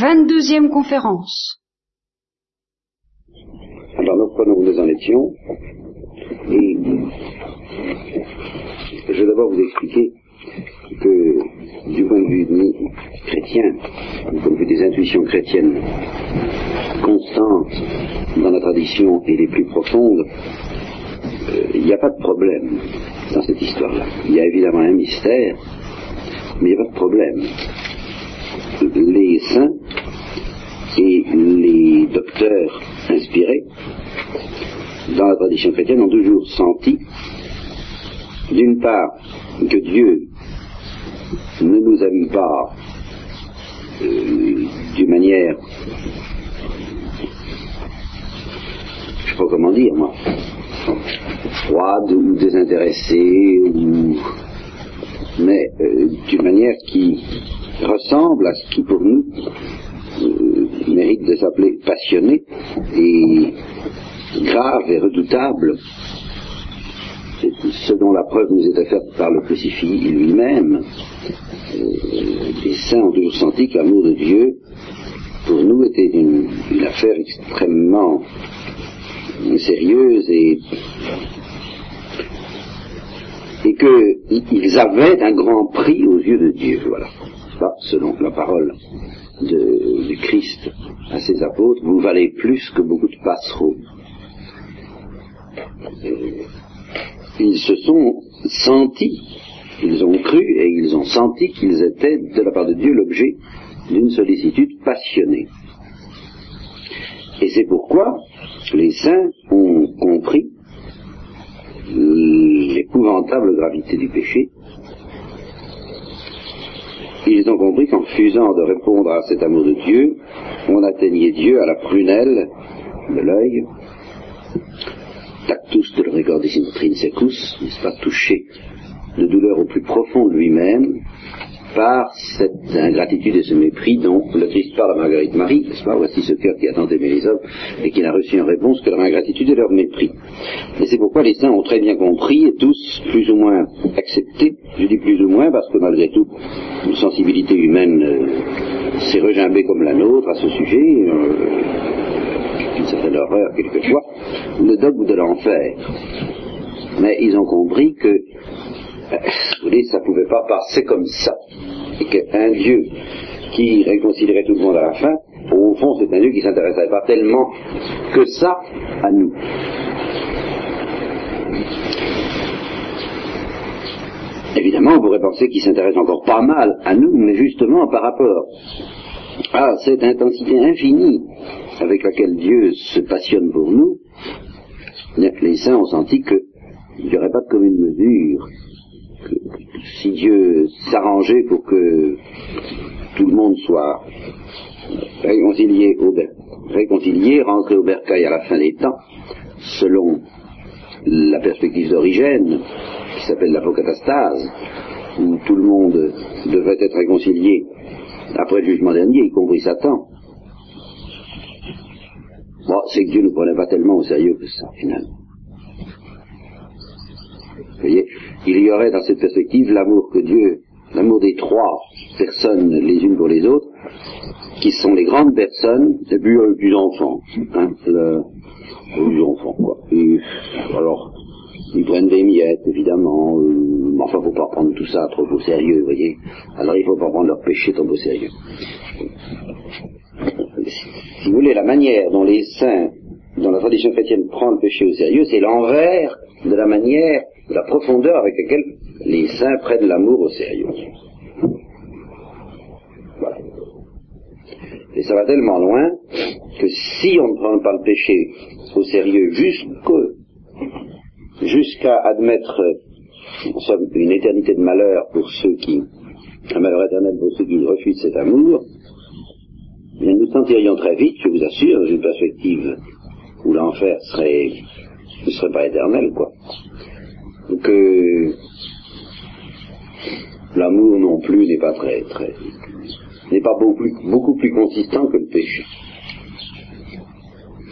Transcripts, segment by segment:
22e conférence. Alors nous prenons où nous en étions et je vais d'abord vous expliquer que du point de vue chrétien, du point de vue des intuitions chrétiennes constantes dans la tradition et les plus profondes, euh, il n'y a pas de problème dans cette histoire-là. Il y a évidemment un mystère, mais il n'y a pas de problème. Les saints et les docteurs inspirés dans la tradition chrétienne ont toujours senti, d'une part, que Dieu ne nous aime pas euh, d'une manière, je sais pas comment dire moi, froide ou désintéressée, ou, mais euh, d'une manière qui ressemble à ce qui pour nous euh, mérite de s'appeler passionné et grave et redoutable, ce dont la preuve nous était faite par le crucifix lui-même. Euh, les saints ont toujours senti que l'amour de Dieu, pour nous, était une, une affaire extrêmement sérieuse et, et qu'ils avaient un grand prix aux yeux de Dieu. Voilà. Ça, selon la parole de, du Christ à ses apôtres, vous valez plus que beaucoup de passereaux. Ils se sont sentis, ils ont cru et ils ont senti qu'ils étaient, de la part de Dieu, l'objet d'une sollicitude passionnée. Et c'est pourquoi les saints ont compris l'épouvantable gravité du péché. Ils ont compris qu'en refusant de répondre à cet amour de Dieu, on atteignait Dieu à la prunelle de l'œil, tactus de regardis intrinsecus, n'est-ce pas, touché de douleur au plus profond de lui-même, par cette ingratitude et ce mépris dont le Christ parle à Marguerite Marie, n'est-ce pas? Voici ce cœur qui a tant aimé les hommes et qui n'a reçu en réponse que leur ingratitude et leur mépris. Et c'est pourquoi les saints ont très bien compris et tous plus ou moins accepté, je dis plus ou moins parce que malgré tout, une sensibilité humaine euh, s'est regimbée comme la nôtre à ce sujet, euh, une certaine horreur quelquefois, le dogme de l'enfer. Mais ils ont compris que vous voyez, ça ne pouvait pas passer comme ça. Qu'un Dieu qui réconcilierait tout le monde à la fin, au fond, c'est un Dieu qui ne s'intéresserait pas tellement que ça à nous. Évidemment, on pourrait penser qu'il s'intéresse encore pas mal à nous, mais justement par rapport à cette intensité infinie avec laquelle Dieu se passionne pour nous, les saints ont senti qu'il n'y aurait pas de commune mesure si Dieu s'arrangeait pour que tout le monde soit réconcilié, au réconcilié, rentré au bercail à la fin des temps, selon la perspective d'origine, qui s'appelle l'apocatastase, où tout le monde devrait être réconcilié après le jugement dernier, y compris Satan. Bon, c'est que Dieu ne prenait pas tellement au sérieux que ça, finalement. Vous voyez, il y aurait dans cette perspective l'amour que Dieu, l'amour des trois personnes les unes pour les autres, qui sont les grandes personnes, et puis petits enfants, hein, le, les enfants quoi. Alors, ils prennent des miettes, évidemment, euh, enfin, faut pas prendre tout ça trop au sérieux, vous voyez. Alors, il faut pas prendre leur péché trop au sérieux. Si vous voulez, la manière dont les saints, dans la tradition chrétienne, prend le péché au sérieux, c'est l'envers de la manière de la profondeur avec laquelle les saints prennent l'amour au sérieux. Voilà. Et ça va tellement loin que si on ne prend pas le péché au sérieux jusqu'à admettre une éternité de malheur pour ceux qui, un malheur éternel pour ceux qui refusent cet amour, bien nous sentirions très vite, je vous assure, dans une perspective où l'enfer ne serait pas éternel, quoi que l'amour non plus n'est pas très, très, n'est pas beaucoup plus, beaucoup plus consistant que le péché.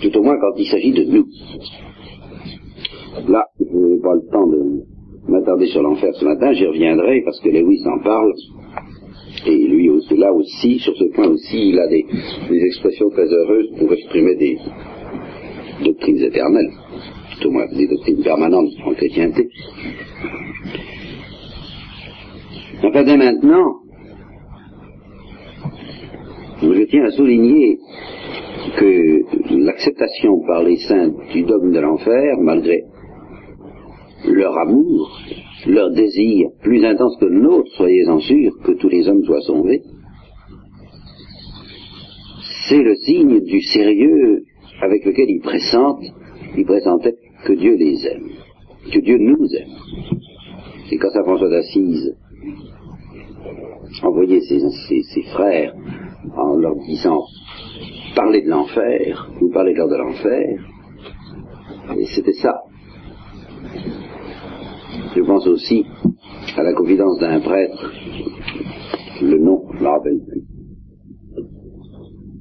Tout au moins quand il s'agit de nous. Là, je n'ai pas le temps de m'attarder sur l'enfer ce matin, j'y reviendrai parce que Lewis en parle Et lui, là aussi, sur ce point aussi, il a des, des expressions très heureuses pour exprimer des doctrines éternelles, tout au moins des doctrines permanentes en chrétienté. Enfin, dès maintenant, je tiens à souligner que l'acceptation par les saints du dogme de l'enfer, malgré leur amour, leur désir plus intense que le nôtre, soyez-en sûrs, que tous les hommes soient sauvés, c'est le signe du sérieux avec lequel ils pressentent, ils pressentaient que Dieu les aime, que Dieu nous aime. Et quand Saint François d'Assise envoyait ses, frères en leur disant parler de l'enfer, ou parler de l'enfer, et c'était ça. Je pense aussi à la confidence d'un prêtre, le nom, je me rappelle plus,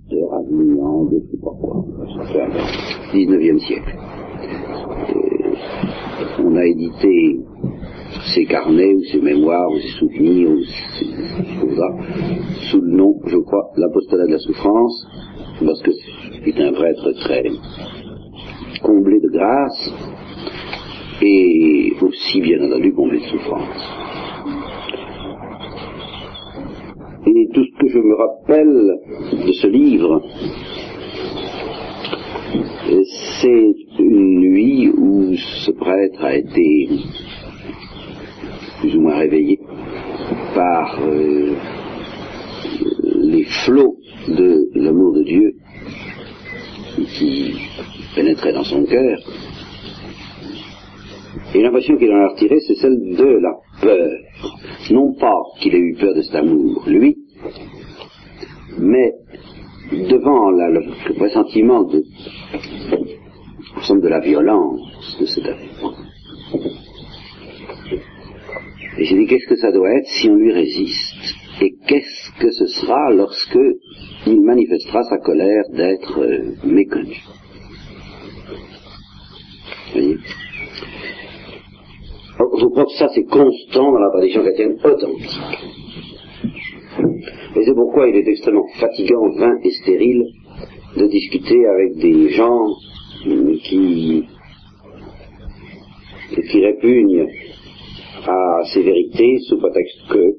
de Ravignan, de je sais pas quoi, 19e siècle. On a édité ses carnets ou ses mémoires ou ses souvenirs ou ses choses-là sous le nom, je crois, l'apostolat de la souffrance, parce que c'est un prêtre très comblé de grâce et aussi bien entendu comblé de souffrance. Et tout ce que je me rappelle de ce livre, c'est une nuit où ce prêtre a été plus ou moins réveillé par euh, les flots de l'amour de Dieu qui pénétrait dans son cœur. Et l'impression qu'il en a retirée, c'est celle de la peur. Non pas qu'il ait eu peur de cet amour, lui, mais devant le, pressentiment de, de la violence de cet amour. Et j'ai dit, qu'est-ce que ça doit être si on lui résiste? Et qu'est-ce que ce sera lorsque il manifestera sa colère d'être euh, méconnu? Voyez? Je crois que ça, c'est constant dans la tradition chrétienne authentique. Et c'est pourquoi il est extrêmement fatigant, vain et stérile de discuter avec des gens qui, qui répugnent à ces vérités sous prétexte que,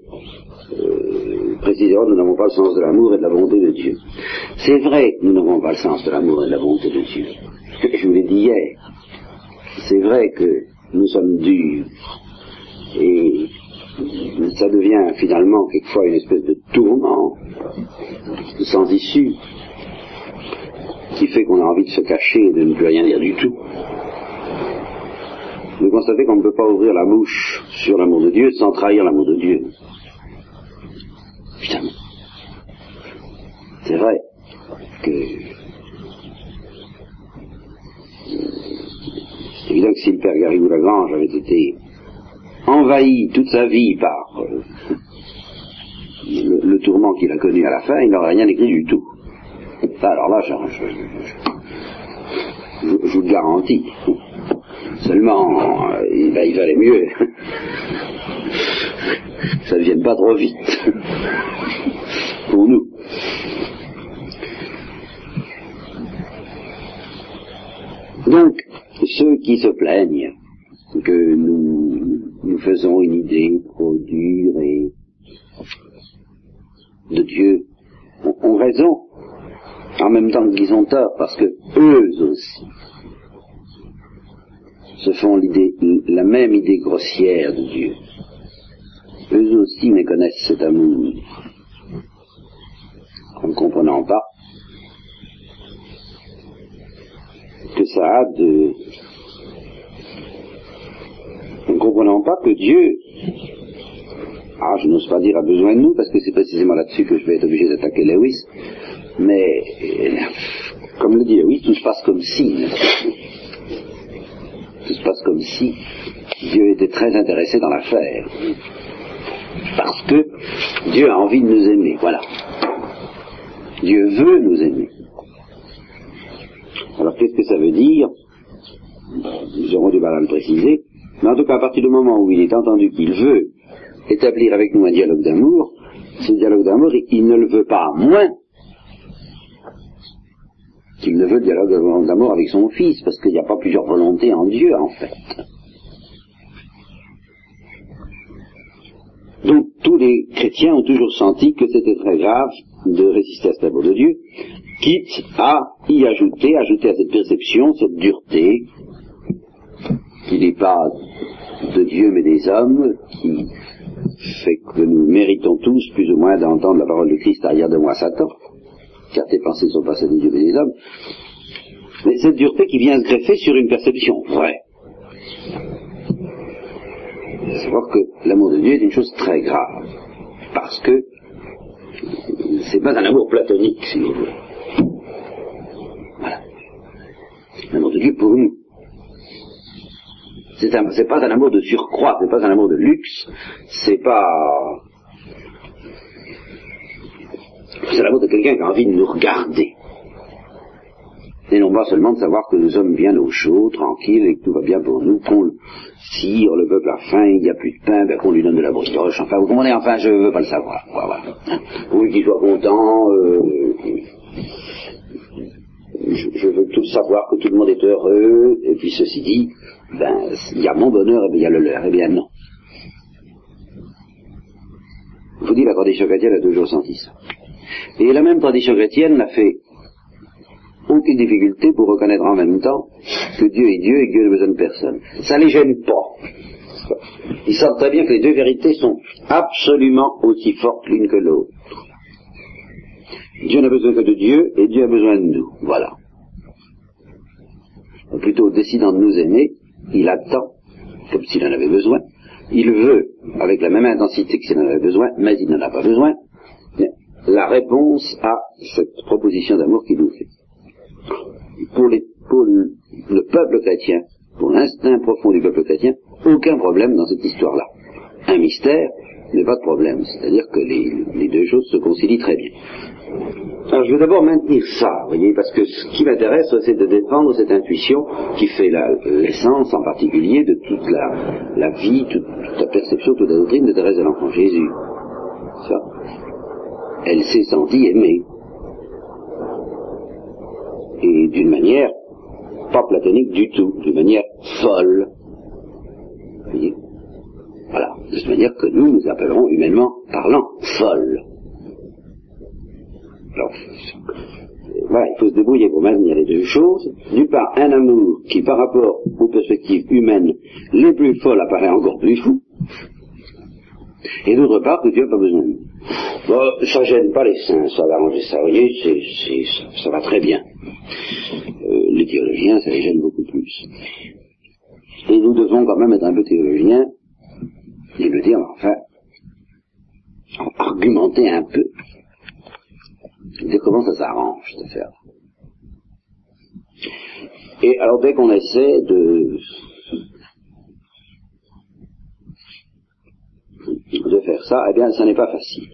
euh, précisément, nous n'avons pas le sens de l'amour et de la bonté de Dieu. C'est vrai que nous n'avons pas le sens de l'amour et de la bonté de Dieu. Je vous l'ai dit hier. C'est vrai que nous sommes durs et ça devient finalement quelquefois une espèce de tourment sans issue qui fait qu'on a envie de se cacher et de ne plus rien dire du tout de constater qu'on ne peut pas ouvrir la bouche sur l'amour de Dieu sans trahir l'amour de Dieu. Putain. C'est vrai que c'est évident que si le père Garrigou Lagrange avait été envahi toute sa vie par euh, le, tourment qu'il a connu à la fin, il n'aurait rien écrit du tout. Alors là, je, je vous le garantis. Seulement, euh, il valait mieux. Ça ne vienne pas trop vite. Pour nous. Donc, ceux qui se plaignent que nous, nous faisons une idée trop dure et de Dieu ont, raison, en même temps qu'ils ont tort, parce que eux aussi se font l'idée, la même idée grossière de Dieu. Eux aussi méconnaissent cet amour en ne comprenant pas que ça a de... en ne comprenant pas que Dieu, ah je n'ose pas dire a besoin de nous parce que c'est précisément là-dessus que je vais être obligé d'attaquer Lewis, mais comme le dit Lewis, tout se passe comme si, tout se passe comme si Dieu était très intéressé dans l'affaire. Parce que Dieu a envie de nous aimer, voilà. Dieu veut nous aimer. Alors qu'est-ce que ça veut dire? Nous aurons du mal à le préciser, mais en tout cas à partir du moment où il est entendu qu'il veut établir avec nous un dialogue d'amour, ce dialogue d'amour, il ne le veut pas moins qu'il ne veut dialogue d'amour avec son fils, parce qu'il n'y a pas plusieurs volontés en Dieu, en fait. Donc tous les chrétiens ont toujours senti que c'était très grave de résister à cet amour de Dieu, quitte à y ajouter, ajouter à cette perception, cette dureté, qui n'est pas de Dieu mais des hommes, qui fait que nous méritons tous plus ou moins d'entendre la parole de Christ arrière de moi Satan, car tes pensées sont pas celles de Dieu mais des hommes. Mais cette dureté qui vient se greffer sur une perception vraie. Savoir que l'amour de Dieu est une chose très grave, parce que c'est pas un amour platonique, si vous voulez. Voilà. L'amour de Dieu pour nous. C'est pas un amour de surcroît, c'est pas un amour de luxe, c'est pas. C'est l'amour de quelqu'un qui a envie de nous regarder. Et non pas seulement de savoir que nous sommes bien au chaud, tranquilles, et que tout va bien pour nous, qu'on sire, le peuple a faim, il n'y a plus de pain, ben qu'on lui donne de la brioche, enfin, vous comprenez, enfin, je ne veux pas le savoir, voilà. Oui, qu'il soit content, euh, je, veux tout savoir que tout le monde est heureux, et puis ceci dit, ben, il y a mon bonheur et bien il y a le leur, eh bien non. Je vous dis, la tradition chrétienne a toujours senti ça. Et la même tradition chrétienne n'a fait aucune difficulté pour reconnaître en même temps que Dieu est Dieu et que Dieu n'a besoin de personne. Ça ne les gêne pas. Ils savent très bien que les deux vérités sont absolument aussi fortes l'une que l'autre. Dieu n'a besoin que de Dieu et Dieu a besoin de nous. Voilà. Plutôt, décidant de nous aimer, il attend, comme s'il en avait besoin. Il veut, avec la même intensité que s'il en avait besoin, mais il n'en a pas besoin, la réponse à cette proposition d'amour qu'il nous fait pour, le, le peuple chrétien, pour l'instinct profond du peuple chrétien, aucun problème dans cette histoire-là. Un mystère, mais pas de problème. C'est-à-dire que les, deux choses se concilient très bien. Alors je vais d'abord maintenir ça, vous voyez, parce que ce qui m'intéresse, c'est de défendre cette intuition qui fait l'essence en particulier de toute la, vie, toute, toute, la perception, toute la doctrine de Thérèse de l'Enfant Jésus. Ça. Elle s'est sentie aimée et d'une manière pas platonique du tout, d'une manière folle. Vous voyez? Voilà, de cette manière que nous, nous appellerons humainement parlant folle. Alors, voilà, il faut se débrouiller pour maintenir les deux choses. D'une part, un amour qui, par rapport aux perspectives humaines les plus folles, apparaît encore plus fou. Et d'autre part, que Dieu n'a pas besoin de nous. Bon, ça gêne pas les saints, ça va arranger ça, vous voyez, ça, va très bien. Euh, les théologiens, ça les gêne beaucoup plus. Et nous devons quand même être un peu théologiens et le dire, enfin, argumenter un peu, dire comment ça s'arrange, cette affaire. Et alors dès qu'on essaie de de faire ça, eh bien, ça n'est pas facile.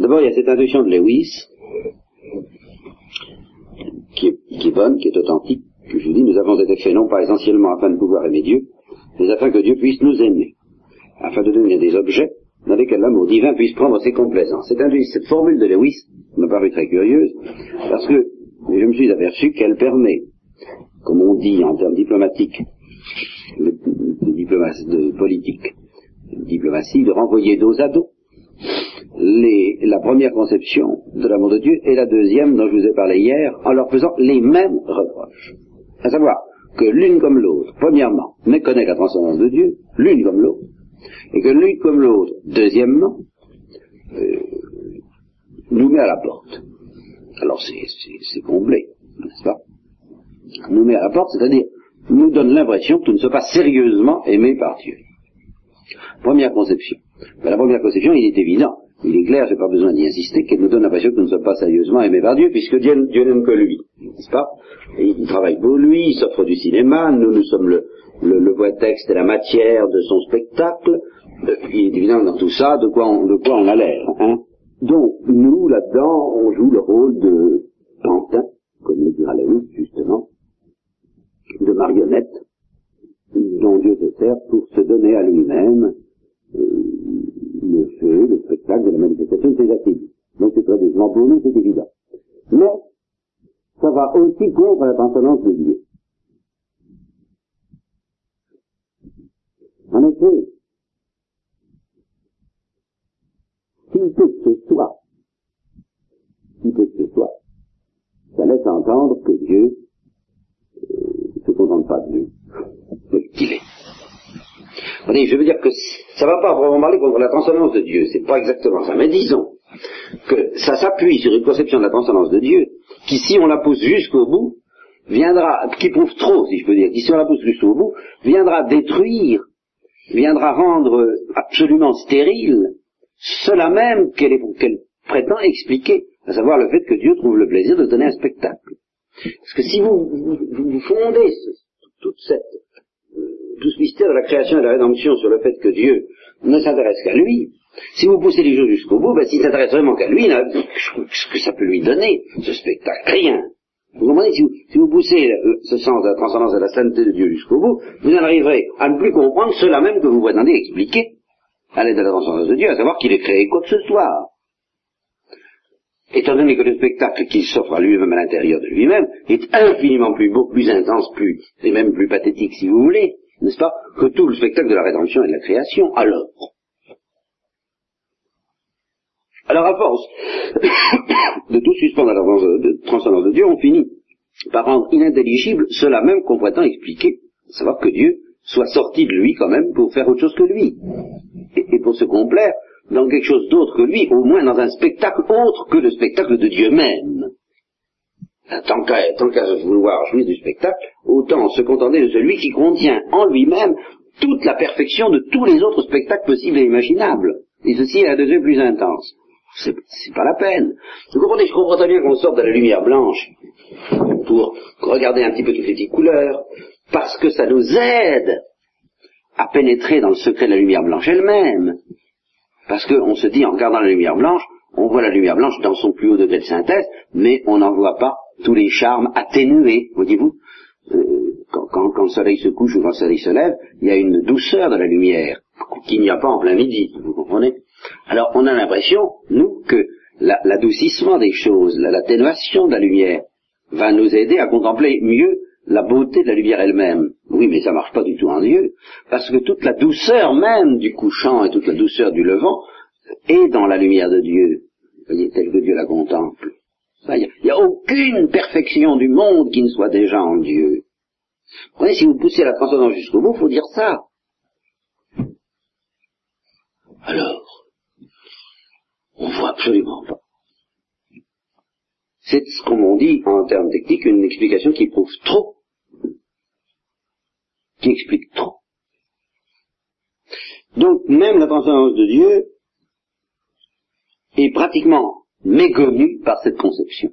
D'abord, il y a cette intuition de Lewis, qui est, bonne, qui est authentique, que je vous dis, nous avons été faits non pas essentiellement afin de pouvoir aimer Dieu, mais afin que Dieu puisse nous aimer, afin de devenir des objets dans lesquels l'amour divin puisse prendre ses complaisances. Cette, formule de Lewis m'a paru très curieuse, parce que je me suis aperçu qu'elle permet, comme on dit en termes diplomatiques, de, de politique, diplomatie, de renvoyer dos à dos les, la première conception de l'amour de Dieu et la deuxième dont je vous ai parlé hier en leur faisant les mêmes reproches. À savoir que l'une comme l'autre, premièrement, méconnaît la transcendance de Dieu, l'une comme l'autre, et que l'une comme l'autre, deuxièmement, euh, nous met à la porte. Alors c'est comblé, n'est-ce pas? Nous met à la porte, c'est-à-dire nous donne l'impression que nous ne sommes pas sérieusement aimés par Dieu. Première conception. Mais la première conception, il est évident, il est clair, j'ai pas besoin d'y insister, qu'elle nous donne l'impression que nous ne sommes pas sérieusement aimés par Dieu, puisque Dieu, n'aime que lui, n'est-ce pas? Il travaille pour lui, il s'offre du cinéma, nous, nous sommes le, le, le voie texte et la matière de son spectacle. Euh, il est évident dans tout ça de quoi on, de quoi on a l'air. Hein Donc, nous, là-dedans, on joue le rôle de pantin, comme le dira Léon, justement, de marionnette, dont Dieu se sert pour se donner à lui-même euh, le feu, le spectacle de la manifestation de ses attributs. Donc c'est très décevant pour nous, c'est évident. Mais ça va aussi contre la transcendance de Dieu. En effet, si peu que ce soit, si peu que ce soit, ça laisse entendre que Dieu euh, se contente pas de lui, est. Je veux dire que ça ne va pas vraiment parler contre la transcendance de Dieu, c'est pas exactement ça, mais disons que ça s'appuie sur une conception de la transcendance de Dieu qui, si on la pousse jusqu'au bout, viendra, qui prouve trop, si je peux dire, qui, si on la pousse jusqu'au bout, viendra détruire, viendra rendre absolument stérile cela même qu'elle prétend expliquer, à savoir le fait que Dieu trouve le plaisir de donner un spectacle. Parce que si vous, vous, fondez toute cette, tout ce mystère de la création et de la rédemption sur le fait que Dieu ne s'intéresse qu'à lui, si vous poussez les choses jusqu'au bout, ben, s'il s'intéresse vraiment qu'à lui, ce que ça peut lui donner, ce spectacle, rien. Vous comprenez? Si vous, poussez ce sens de la transcendance de la sainteté de Dieu jusqu'au bout, vous en arriverez à ne plus comprendre cela même que vous prétendez expliquer à l'aide de la transcendance de Dieu, à savoir qu'il est créé quoi que ce soit. Étant donné que le spectacle qu'il s'offre à lui-même à l'intérieur de lui-même est infiniment plus beau, plus intense, plus, et même plus pathétique si vous voulez, n'est-ce pas, que tout le spectacle de la rédemption et de la création, alors. Alors à force de tout suspendre à la transcendance de Dieu, on finit par rendre inintelligible cela même qu'on prétend expliquer, à savoir que Dieu soit sorti de lui quand même pour faire autre chose que lui, et, pour se complaire dans quelque chose d'autre que lui, au moins dans un spectacle autre que le spectacle de Dieu même. Tant qu'à vouloir jouir du spectacle, autant se contenter de celui qui contient en lui-même toute la perfection de tous les autres spectacles possibles et imaginables. Et ceci est un degré plus intense. C'est pas la peine. Vous comprenez, je comprends très bien qu'on sorte de la lumière blanche pour regarder un petit peu toutes les petites couleurs, parce que ça nous aide à pénétrer dans le secret de la lumière blanche elle-même. Parce qu'on se dit, en regardant la lumière blanche, on voit la lumière blanche dans son plus haut degré de synthèse, mais on n'en voit pas tous les charmes atténués, voyez-vous. Euh, quand, le soleil se couche ou quand le soleil se lève, il y a une douceur de la lumière qu'il n'y a pas en plein midi, vous comprenez Alors on a l'impression, nous, que l'adoucissement des choses, l'atténuation de la lumière, va nous aider à contempler mieux la beauté de la lumière elle-même. Oui, mais ça marche pas du tout en Dieu, parce que toute la douceur même du couchant et toute la douceur du levant est dans la lumière de Dieu, voyez, telle que Dieu la contemple. Il n'y a, aucune perfection du monde qui ne soit déjà en Dieu. Vous voyez, si vous poussez la transcendance jusqu'au bout, il faut dire ça. Alors, on voit absolument pas. C'est ce qu'on dit en termes techniques une explication qui prouve trop qui explique trop. Donc même la transcendance de Dieu est pratiquement méconnue par cette conception.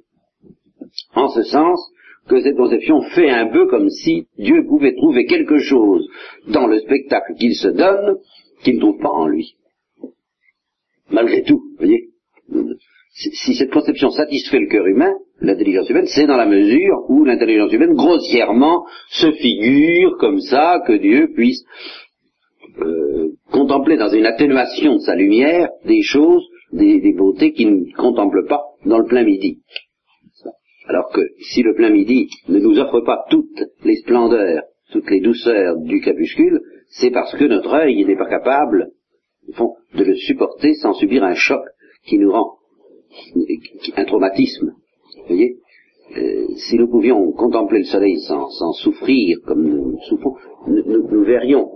En ce sens que cette conception fait un peu comme si Dieu pouvait trouver quelque chose dans le spectacle qu'il se donne qu'il ne trouve pas en lui. Malgré tout, vous voyez si cette conception satisfait le cœur humain, l'intelligence humaine, c'est dans la mesure où l'intelligence humaine, grossièrement, se figure comme ça que Dieu puisse euh, contempler dans une atténuation de sa lumière des choses, des, des beautés qu'il ne contemple pas dans le plein midi. Alors que si le plein midi ne nous offre pas toutes les splendeurs, toutes les douceurs du crépuscule, c'est parce que notre œil n'est pas capable, de le supporter sans subir un choc qui nous rend un traumatisme. Vous voyez euh, Si nous pouvions contempler le soleil sans, souffrir comme nous souffrons, nous, verrions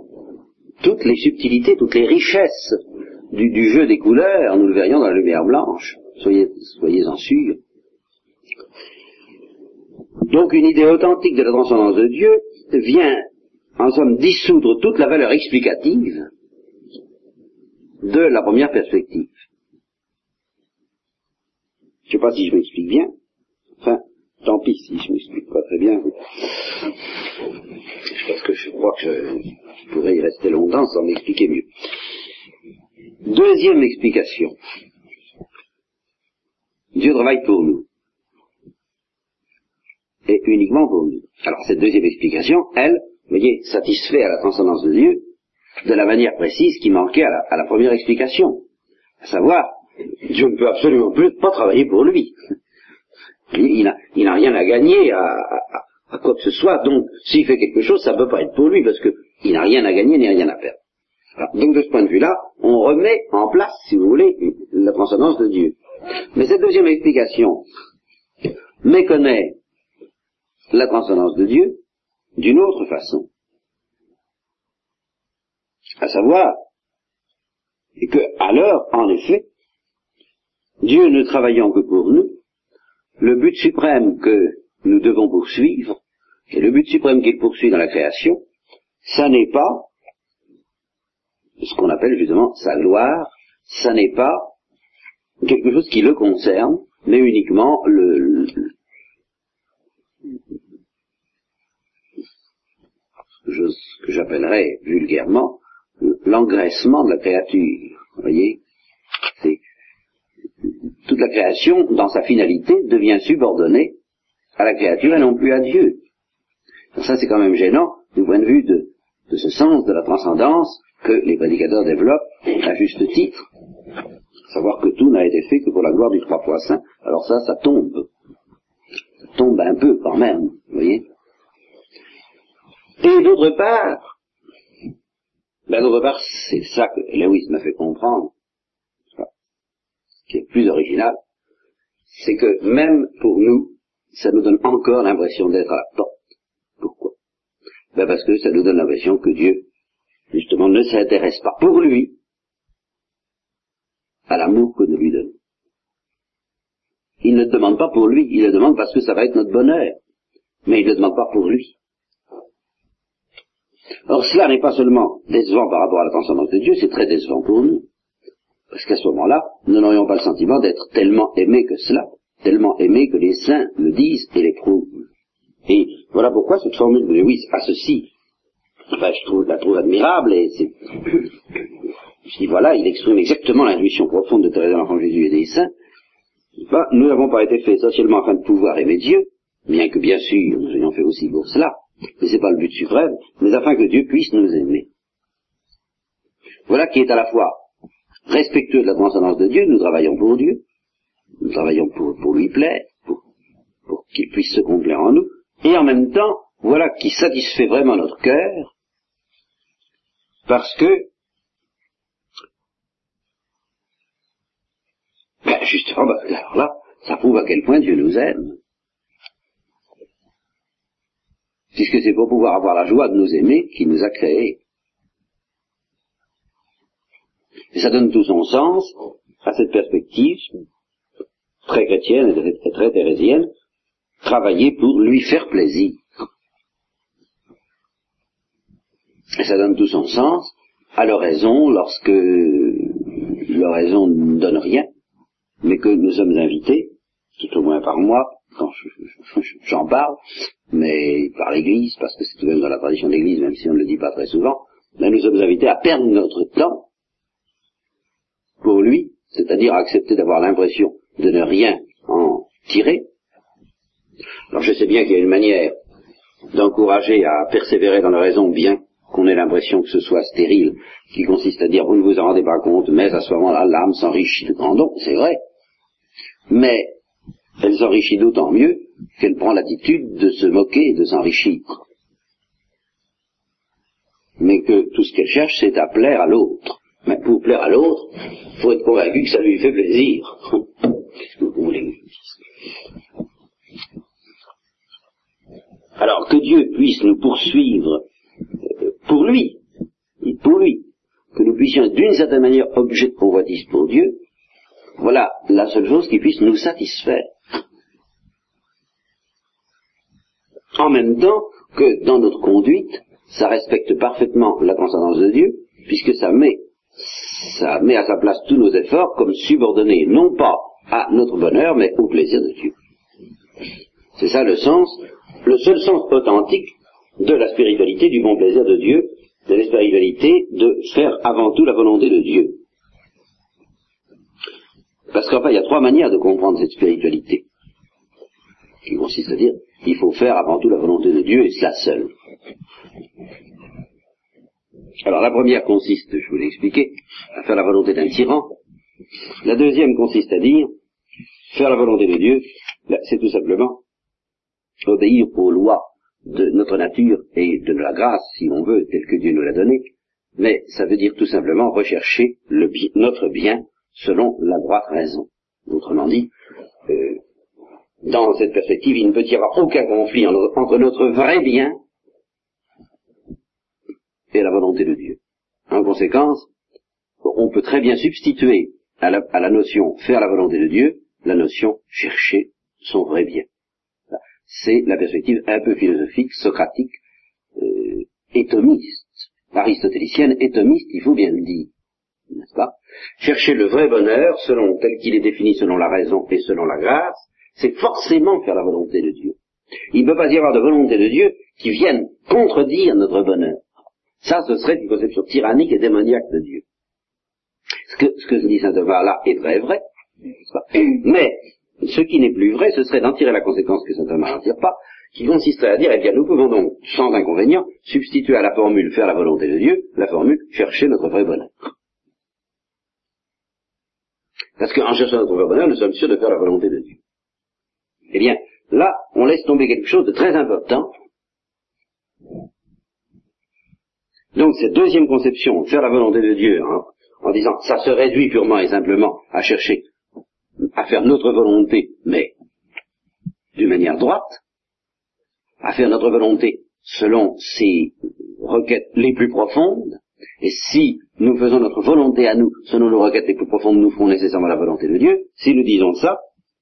toutes les subtilités, toutes les richesses du, jeu des couleurs, nous le verrions dans la lumière blanche. Soyez, soyez-en sûrs. Donc une idée authentique de la transcendance de Dieu vient, en somme, dissoudre toute la valeur explicative de la première perspective. Je ne sais pas si je m'explique bien. Enfin, tant pis si je m'explique pas très bien. Que je crois que je pourrais y rester longtemps sans m'expliquer mieux. Deuxième explication. Dieu travaille pour nous. Et uniquement pour nous. Alors cette deuxième explication, elle, vous voyez, satisfait à la transcendance de Dieu, de la manière précise qui manquait à la, première explication. À savoir, Dieu ne peut absolument plus pas travailler pour lui. Il, n'a rien à gagner à, à, quoi que ce soit, donc s'il fait quelque chose, ça ne peut pas être pour lui, parce qu'il n'a rien à gagner ni rien à perdre. Donc de ce point de vue-là, on remet en place, si vous voulez, la transcendance de Dieu. Mais cette deuxième explication méconnaît la transcendance de Dieu d'une autre façon. À savoir, que, alors, en effet, Dieu ne travaillant que pour nous, le but suprême que nous devons poursuivre, et le but suprême qu'il poursuit dans la création, ça n'est pas ce qu'on appelle justement sa gloire, ça n'est pas quelque chose qui le concerne, mais uniquement le, ce que j'appellerais vulgairement l'engraissement de la créature. Vous voyez toute la création, dans sa finalité, devient subordonnée à la créature et non plus à Dieu. ça, c'est quand même gênant du point de vue de, ce sens de la transcendance que les prédicateurs développent à juste titre. Savoir que tout n'a été fait que pour la gloire du trois fois saint. Alors ça, ça tombe. Ça tombe un peu quand même, vous voyez. Et d'autre part, ben d'autre part, c'est ça que Lewis m'a fait comprendre, ce qui est plus original, c'est que même pour nous, ça nous donne encore l'impression d'être à la porte. Pourquoi? Ben Parce que ça nous donne l'impression que Dieu, justement, ne s'intéresse pas pour lui à l'amour que nous lui donnons. Il ne demande pas pour lui, il le demande parce que ça va être notre bonheur. Mais il ne le demande pas pour lui. Or, cela n'est pas seulement décevant par rapport à la transcendance de Dieu, c'est très décevant pour nous. Parce qu'à ce moment-là, nous n'aurions pas le sentiment d'être tellement aimés que cela, tellement aimés que les saints le disent et l'éprouvent. Et voilà pourquoi cette formule de Lewis a ceci. Enfin, je trouve, la trouve admirable et c'est... Je dis voilà, il exprime exactement l'intuition profonde de Thérèse l'Enfant Jésus et des saints. nous n'avons pas été faits essentiellement afin de pouvoir aimer Dieu, bien que bien sûr nous ayons fait aussi pour cela, mais ce n'est pas le but suprême, mais afin que Dieu puisse nous aimer. Voilà qui est à la fois respectueux de la transcendance de Dieu, nous travaillons pour Dieu, nous travaillons pour, lui plaire, pour, pour qu'il puisse se complaire en nous, et en même temps, voilà qui satisfait vraiment notre cœur, parce que, ben justement, ben, alors là, ça prouve à quel point Dieu nous aime. puisque c'est pour pouvoir avoir la joie de nous aimer qu'il nous a créés. Et ça donne tout son sens à cette perspective très chrétienne et très thérésienne, travailler pour lui faire plaisir. Et ça donne tout son sens à l'oraison lorsque l'oraison ne donne rien, mais que nous sommes invités, tout au moins par mois, quand j'en parle, mais par l'Église, parce que c'est tout de même dans la tradition de l'Église, même si on ne le dit pas très souvent, mais nous sommes invités à perdre notre temps pour lui, c'est-à-dire à accepter d'avoir l'impression de ne rien en tirer. Alors je sais bien qu'il y a une manière d'encourager à persévérer dans la raison, bien qu'on ait l'impression que ce soit stérile, qui consiste à dire vous ne vous en rendez pas compte, mais à ce moment-là l'âme s'enrichit de grands dons, c'est vrai. Mais elle s'enrichit d'autant mieux qu'elle prend l'attitude de se moquer de s'enrichir. Mais que tout ce qu'elle cherche, c'est à plaire à l'autre. Mais pour plaire à l'autre, il faut être convaincu que ça lui fait plaisir. Alors que Dieu puisse nous poursuivre pour lui, pour lui, que nous puissions d'une certaine manière objet de convoitise pour Dieu, voilà la seule chose qui puisse nous satisfaire. en même temps que dans notre conduite, ça respecte parfaitement la transcendance de Dieu, puisque ça met, ça met à sa place tous nos efforts comme subordonnés non pas à notre bonheur, mais au plaisir de Dieu. C'est ça le sens, le seul sens authentique de la spiritualité, du bon plaisir de Dieu, de la spiritualité de faire avant tout la volonté de Dieu. Parce qu'enfin, il y a trois manières de comprendre cette spiritualité, qui consiste à dire il faut faire avant tout la volonté de Dieu et cela seul. Alors la première consiste, je vous l'ai expliqué, à faire la volonté d'un tyran. La deuxième consiste à dire, faire la volonté de Dieu, c'est tout simplement obéir aux lois de notre nature et de la grâce, si on veut, telle que Dieu nous l'a donnée, mais ça veut dire tout simplement rechercher notre bien selon la droite raison. Autrement dit, euh, dans cette perspective, il ne peut y avoir aucun conflit entre notre vrai bien et la volonté de Dieu. En conséquence, on peut très bien substituer à la notion faire la volonté de Dieu la notion chercher son vrai bien. C'est la perspective un peu philosophique, socratique, euh, aristotélicienne, éthomiste, il faut bien le dire, n'est-ce pas? Chercher le vrai bonheur, selon tel qu'il est défini selon la raison et selon la grâce, c'est forcément faire la volonté de Dieu. Il ne peut pas y avoir de volonté de Dieu qui vienne contredire notre bonheur. Ça, ce serait une conception tyrannique et démoniaque de Dieu. Ce que, ce que dit saint Thomas là est très vrai, mais ce qui n'est plus vrai, ce serait d'en tirer la conséquence que saint Thomas n'en tire pas, qui consisterait à dire, eh bien, nous pouvons donc, sans inconvénient, substituer à la formule faire la volonté de Dieu, la formule chercher notre vrai bonheur. Parce qu'en cherchant notre vrai bonheur, nous sommes sûrs de faire la volonté de Dieu. Eh bien, là, on laisse tomber quelque chose de très important. Donc, cette deuxième conception, faire la volonté de Dieu, hein, en disant, ça se réduit purement et simplement à chercher à faire notre volonté, mais d'une manière droite, à faire notre volonté selon ses requêtes les plus profondes, et si nous faisons notre volonté à nous selon nos requêtes les plus profondes, nous ferons nécessairement la volonté de Dieu, si nous disons ça,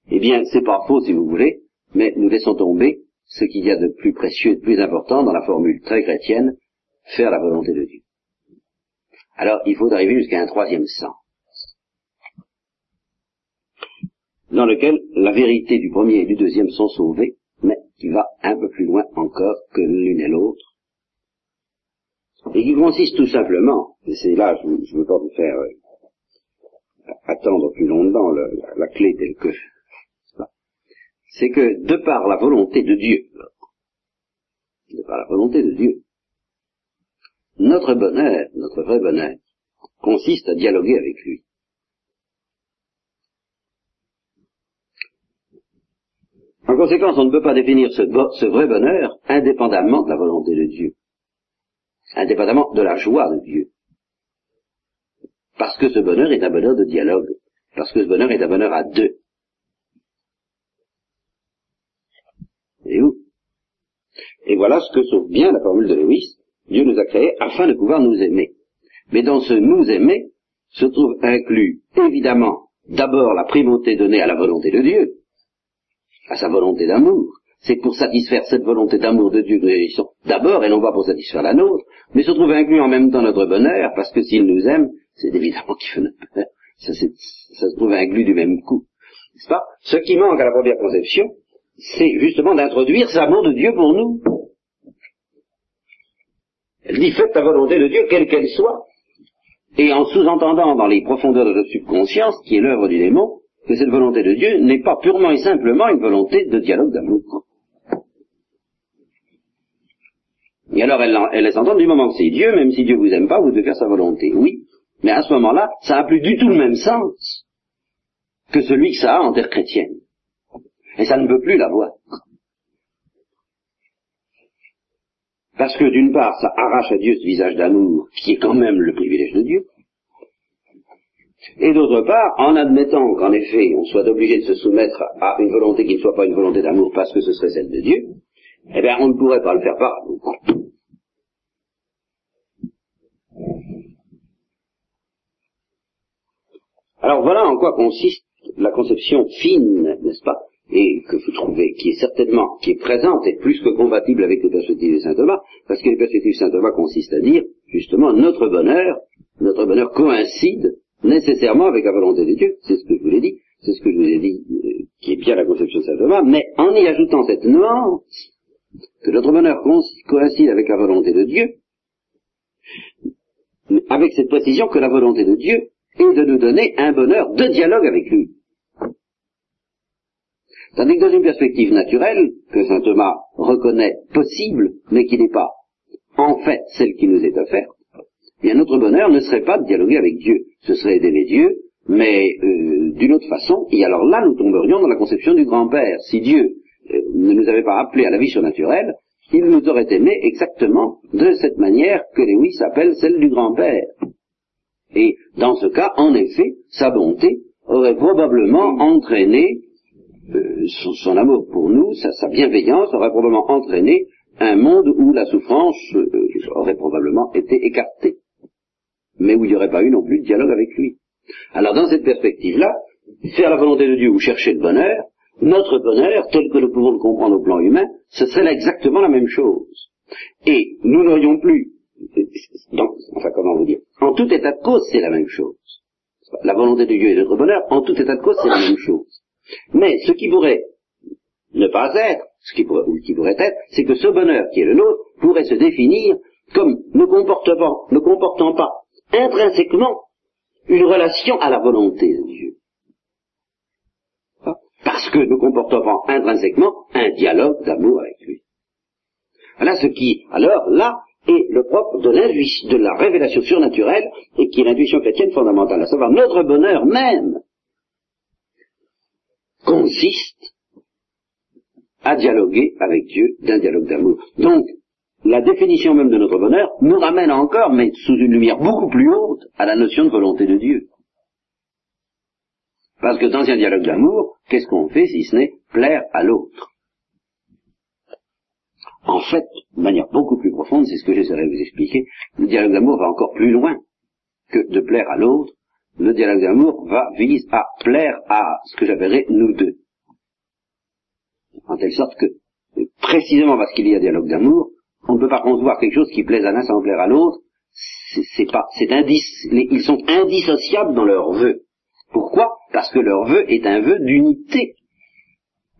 eh bien c'est pas faux si vous voulez, mais nous laissons tomber ce qu'il y a de plus précieux et de plus important dans la formule très chrétienne, faire la volonté de Dieu. Alors il faut arriver jusqu'à un troisième sens. Dans lequel la vérité du premier et du deuxième sont sauvées, mais qui va un peu plus loin encore que l'une et l'autre, et qui consiste tout simplement, et c'est là, je ne veux pas vous faire euh, attendre plus longtemps la, la, clé telle que, c'est que de par la volonté de Dieu, de par la volonté de Dieu, notre bonheur, notre vrai bonheur, consiste à dialoguer avec lui. En conséquence, on ne peut pas définir ce, vrai bonheur indépendamment de la volonté de Dieu, indépendamment de la joie de Dieu. Parce que ce bonheur est un bonheur de dialogue, parce que ce bonheur est un bonheur à deux. Et où? Et voilà ce que sauve bien la formule de Lewis. Dieu nous a créés afin de pouvoir nous aimer. Mais dans ce nous aimer se trouve inclus évidemment d'abord la primauté donnée à la volonté de Dieu, à sa volonté d'amour. C'est pour satisfaire cette volonté d'amour de Dieu que nous agissons d'abord, et non pas pour satisfaire la nôtre, mais se trouve inclus en même temps notre bonheur, parce que s'il nous aime, c'est évidemment qu'il fait notre bonheur. Ça, ça, se trouve inclus du même coup. N'est-ce pas? Ce qui manque à la première conception, c'est justement d'introduire cet amour de Dieu pour nous. Elle dit faites la volonté de Dieu, quelle qu'elle soit. Et en sous-entendant dans les profondeurs de notre subconscience, qui est l'œuvre du démon, que cette volonté de Dieu n'est pas purement et simplement une volonté de dialogue d'amour. Et alors elle, elle laisse entendre du moment que c'est Dieu, même si Dieu vous aime pas, vous devez faire sa volonté. Oui, mais à ce moment-là, ça n'a plus du tout le même sens que celui que ça a en terre chrétienne. Et ça ne peut plus l'avoir. Parce que d'une part, ça arrache à Dieu ce visage d'amour qui est quand même le privilège de Dieu, et d'autre part, en admettant qu'en effet on soit obligé de se soumettre à une volonté qui ne soit pas une volonté d'amour parce que ce serait celle de Dieu, eh bien on ne pourrait pas le faire par amour. Alors voilà en quoi consiste la conception fine, n'est-ce pas, et que vous trouvez, qui est certainement, qui est présente et plus que compatible avec les perspectives de saint Thomas, parce que les perspectives de saint Thomas consistent à dire, justement, notre bonheur, notre bonheur coïncide nécessairement avec la volonté de Dieu, c'est ce que je vous l'ai dit, c'est ce que je vous ai dit, euh, qui est bien la conception de saint Thomas, mais en y ajoutant cette nuance, que notre bonheur coïncide avec la volonté de Dieu, avec cette précision que la volonté de Dieu est de nous donner un bonheur de dialogue avec lui. Tandis que dans une perspective naturelle, que saint Thomas reconnaît possible, mais qui n'est pas en fait celle qui nous est offerte, bien notre bonheur ne serait pas de dialoguer avec Dieu, ce serait d'aimer Dieu, mais euh, d'une autre façon, et alors là nous tomberions dans la conception du grand-père. Si Dieu euh, ne nous avait pas appelés à la vie surnaturelle, il nous aurait aimés exactement de cette manière que Lewis appelle celle du grand-père. Et dans ce cas, en effet, sa bonté aurait probablement entraîné euh, son, amour pour nous, sa, bienveillance aurait probablement entraîné un monde où la souffrance euh, aurait probablement été écartée, mais où il n'y aurait pas eu non plus de dialogue avec lui. Alors dans cette perspective-là, faire la volonté de Dieu ou chercher le bonheur, notre bonheur, tel que nous pouvons le comprendre au plan humain, ce serait exactement la même chose. Et nous n'aurions plus, enfin comment vous dire, en tout état de cause, c'est la même chose. La volonté de Dieu et notre bonheur, en tout état de cause, c'est la même chose. Mais ce qui pourrait ne pas être, ce qui pourrait, ou qui pourrait être, c'est que ce bonheur qui est le nôtre pourrait se définir comme ne comportant, ne comportant pas intrinsèquement une relation à la volonté de Dieu. Parce que nous comportons intrinsèquement un dialogue d'amour avec lui. Voilà ce qui, alors, là, est le propre de de la révélation surnaturelle, et qui est l'intuition chrétienne fondamentale, à savoir notre bonheur même consiste à dialoguer avec Dieu d'un dialogue d'amour. Donc, la définition même de notre bonheur nous ramène encore, mais sous une lumière beaucoup plus haute, à la notion de volonté de Dieu. Parce que dans un dialogue d'amour, qu'est-ce qu'on fait si ce n'est plaire à l'autre? En fait, de manière beaucoup plus profonde, c'est ce que j'essaierai de vous expliquer, le dialogue d'amour va encore plus loin que de plaire à l'autre. Le dialogue d'amour va vise à plaire à ce que j'appellerais nous deux. En telle sorte que, précisément parce qu'il y a dialogue d'amour, on ne peut pas concevoir quelque chose qui plaise à l'un sans plaire à l'autre. C'est pas, c'est ils sont indissociables dans leur vœu. Pourquoi? Parce que leur vœu est un vœu d'unité,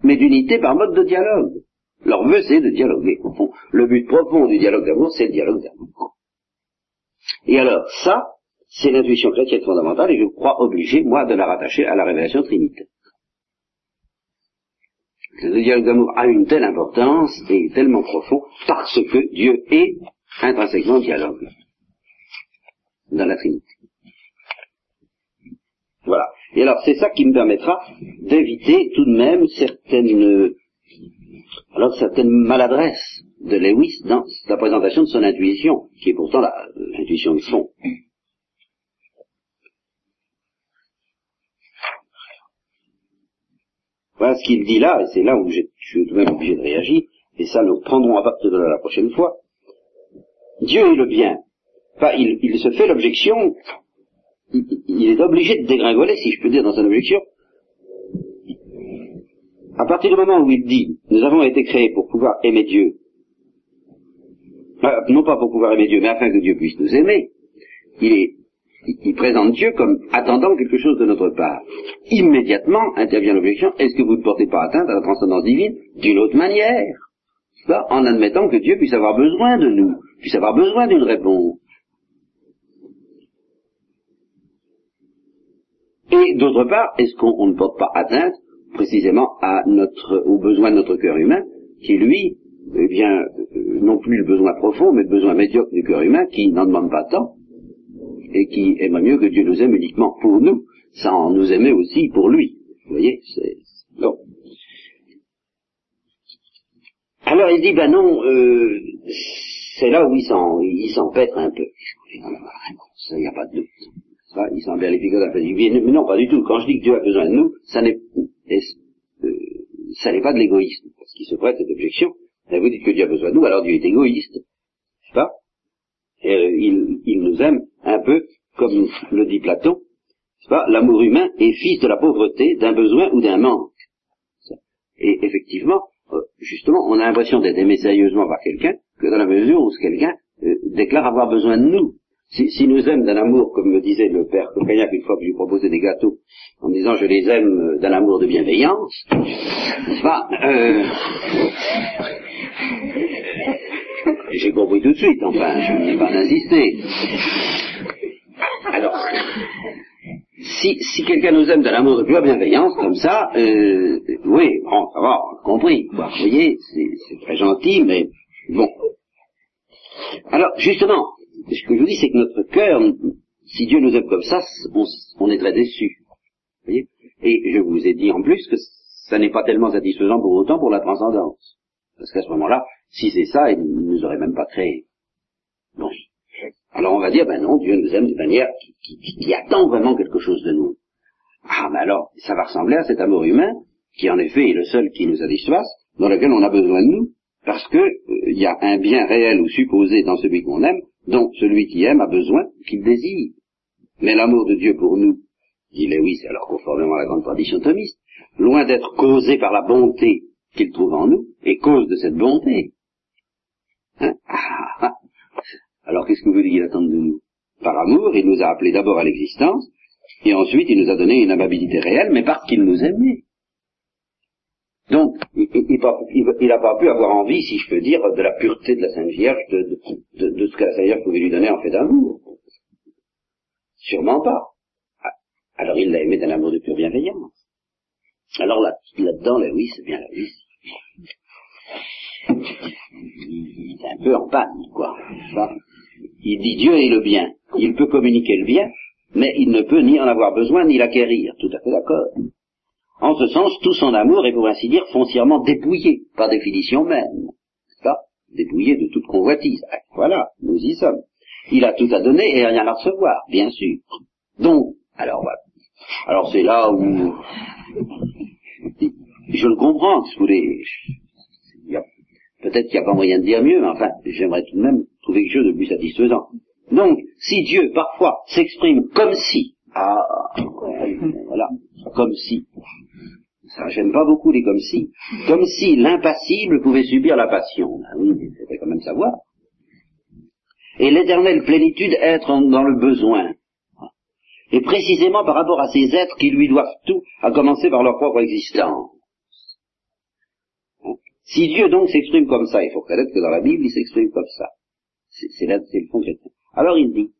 mais d'unité par mode de dialogue. Leur vœu, c'est de dialoguer. Au fond, le but profond du dialogue d'amour, c'est le dialogue d'amour. Et alors, ça, c'est l'intuition chrétienne fondamentale, et je crois obligé, moi, de la rattacher à la révélation trinitaire. Le dialogue d'amour a une telle importance et tellement profond parce que Dieu est intrinsèquement dialogue dans la Trinité. Voilà. Et alors c'est ça qui me permettra d'éviter tout de même certaines alors certaines maladresses de Lewis dans la présentation de son intuition, qui est pourtant l'intuition de fond. Voilà ce qu'il dit là, et c'est là où je suis tout de même obligé de réagir, et ça nous prendrons à partir de la prochaine fois. Dieu est le bien. Enfin, il se fait l'objection il est obligé de dégringoler, si je peux dire, dans son objection. À partir du moment où il dit, nous avons été créés pour pouvoir aimer Dieu, euh, non pas pour pouvoir aimer Dieu, mais afin que Dieu puisse nous aimer, il, est, il présente Dieu comme attendant quelque chose de notre part. Immédiatement intervient l'objection, est-ce que vous ne portez pas atteinte à la transcendance divine d'une autre manière? En admettant que Dieu puisse avoir besoin de nous, puisse avoir besoin d'une réponse. Et d'autre part, est-ce qu'on ne porte pas atteinte précisément à notre, de notre cœur humain, qui lui, eh bien, euh, non plus le besoin profond, mais le besoin médiocre du cœur humain, qui n'en demande pas tant, et qui aimerait mieux que Dieu nous aime uniquement pour nous, sans nous aimer aussi pour lui. Vous voyez, c'est... Alors il dit, ben non, euh, c'est là où il s'empêtre un peu. Il n'y a pas de doute il aller un peu mais non, pas du tout. Quand je dis que Dieu a besoin de nous, ça n'est, euh, ça pas de l'égoïsme, parce qu'il se prête cette objection. vous dites que Dieu a besoin de nous, alors Dieu est égoïste, n'est-ce pas euh, il, nous aime un peu, comme le dit Platon, n'est-ce pas? L'amour humain est fils de la pauvreté, d'un besoin ou d'un manque. Et effectivement, euh, justement, on a l'impression d'être aimé sérieusement par quelqu'un que dans la mesure où quelqu'un déclare avoir besoin de nous. Si, nous aime d'un amour, comme me disait le père Cognac une fois que je lui proposais des gâteaux, en disant je les aime d'un amour de bienveillance, pas? Euh, J'ai compris tout de suite, enfin, je n'ai pas insisté. Alors, si, si quelqu'un nous aime d'un amour de pure bienveillance, comme ça, euh, oui, bon, ça va, compris, quoi. Vous voyez, c'est très gentil, mais bon. Alors, justement, ce que je vous dis, c'est que notre cœur, si Dieu nous aime comme ça, on, on est très déçu. Voyez? Et je vous ai dit en plus que ça n'est pas tellement satisfaisant pour autant pour la transcendance. Parce qu'à ce moment-là, si c'est ça, il ne nous aurait même pas créé. Bon. Alors on va dire, ben non, Dieu nous aime de manière qui, qui, qui, attend vraiment quelque chose de nous. Ah, mais alors, ça va ressembler à cet amour humain, qui en effet est le seul qui nous satisfasse, dans lequel on a besoin de nous, parce que il euh, y a un bien réel ou supposé dans celui qu'on aime, dont celui qui aime a besoin, qu'il désire. Mais l'amour de Dieu pour nous, dit Lewis, alors conformément à la grande tradition thomiste, loin d'être causé par la bonté qu'il trouve en nous, est cause de cette bonté. Alors qu'est-ce que vous voulez qu'il attende de nous? Par amour, il nous a appelés d'abord à l'existence, et ensuite il nous a donné une amabilité réelle, mais parce qu'il nous aimait. Donc, il n'a pas pu avoir envie, si je peux dire, de la pureté de la Sainte Vierge, de, ce que la Sainte Vierge pouvait lui donner en fait d'amour. Sûrement pas. Ah, alors il l'a aimé d'un amour de pure bienveillance. Alors là, là-dedans, oui, c'est bien la vie. Il est un peu en panne, quoi. Il dit Dieu est le bien. Il peut communiquer le bien, mais il ne peut ni en avoir besoin ni l'acquérir. Tout à fait d'accord. En ce sens, tout son amour est pour ainsi dire foncièrement dépouillé, par définition même. Ça, dépouillé de toute convoitise. Ah, voilà, nous y sommes. Il a tout à donner et rien à recevoir, bien sûr. Donc, alors voilà. Alors c'est là où je le comprends, si vous voulez. Peut-être qu'il n'y a pas moyen de dire mieux, mais enfin, j'aimerais tout de même trouver quelque chose de plus satisfaisant. Donc, si Dieu parfois s'exprime comme si, ah, voilà, comme si, ça j'aime pas beaucoup les comme si. Comme si l'impassible pouvait subir la passion. Ben oui, mais il faudrait quand même savoir. Et l'éternelle plénitude être dans le besoin. Et précisément par rapport à ces êtres qui lui doivent tout, à commencer par leur propre existence. Si Dieu donc s'exprime comme ça, il faut reconnaître que dans la Bible, il s'exprime comme ça. C'est le fond. Alors il dit,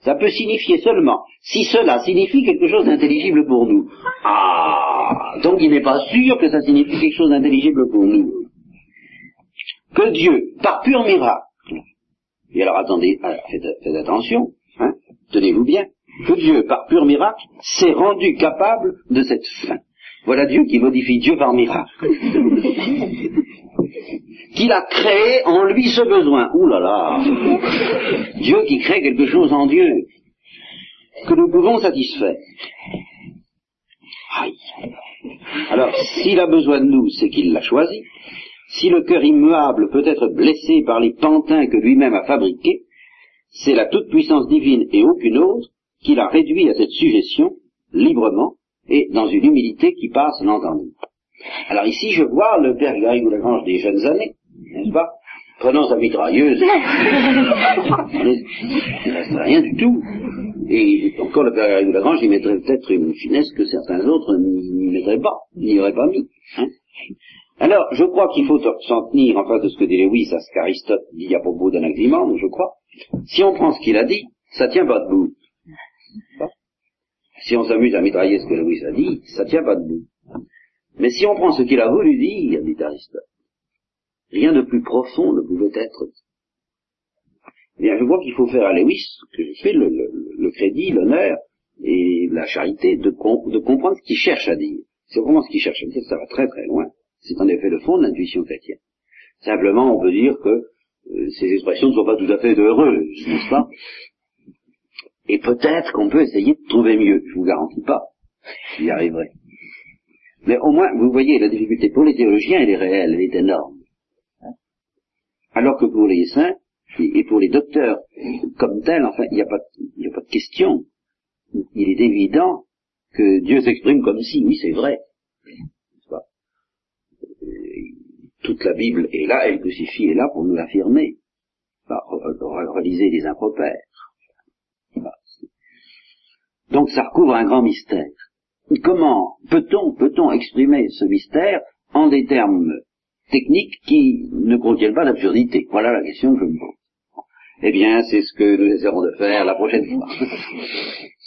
ça peut signifier seulement si cela signifie quelque chose d'intelligible pour nous. Ah, donc il n'est pas sûr que ça signifie quelque chose d'intelligible pour nous. Que Dieu, par pur miracle, et alors attendez, ah, faites, attention, hein, tenez-vous bien, que Dieu, par pur miracle, s'est rendu capable de cette fin. Voilà Dieu qui modifie Dieu par miracle. qu'il a créé en lui ce besoin. Ouh là là Dieu qui crée quelque chose en Dieu que nous pouvons satisfaire. Aïe. Alors, s'il a besoin de nous, c'est qu'il l'a choisi. Si le cœur immuable peut être blessé par les pantins que lui-même a fabriqués, c'est la toute-puissance divine et aucune autre qui l'a réduit à cette suggestion, librement, et dans une humilité qui passe l'entendement. Alors ici, je vois le père Garrigou Lagrange des jeunes années, n'est-ce pas? Prenant sa mitrailleuse, il ne reste rien du tout. Et encore le père Garrigou Lagrange, il mettrait peut-être une finesse que certains autres n'y mettraient pas, n'y auraient pas mis. Hein alors, je crois qu'il faut s'en tenir en face de ce que dit Lewis à ce qu'Aristote dit à propos d'Anaximandre, je crois. Si on prend ce qu'il a dit, ça tient pas debout. Si on s'amuse à mitrailler ce que Lewis a dit, ça tient pas debout. Mais si on prend ce qu'il a voulu dire, dit Aristote, rien de plus profond ne pouvait être dit. Eh bien, je vois qu'il faut faire à Lewis, que je fais le, crédit, l'honneur et la charité de, comprendre ce qu'il cherche à dire. Si on comprend ce qu'il cherche à dire, ça va très très loin. C'est en effet le fond de l'intuition chrétienne. Simplement, on peut dire que euh, ces expressions ne sont pas tout à fait heureuses, n'est-ce pas? Et peut-être qu'on peut essayer de trouver mieux. Je vous garantis pas. J'y arriverai. Mais au moins, vous voyez, la difficulté pour les théologiens, elle est réelle, elle est énorme. Alors que pour les saints, et pour les docteurs comme tels, enfin, il n'y a, pas, a pas de question. Il est évident que Dieu s'exprime comme si, oui, c'est vrai. Toute la Bible est là, et le crucifix est là pour nous l'affirmer. Relisez les impropères. Donc ça recouvre un grand mystère. Comment peut-on peut-on exprimer ce mystère en des termes techniques qui ne contiennent pas d'absurdité? Voilà la question que je me pose. Eh bien, c'est ce que nous essaierons de faire la prochaine fois.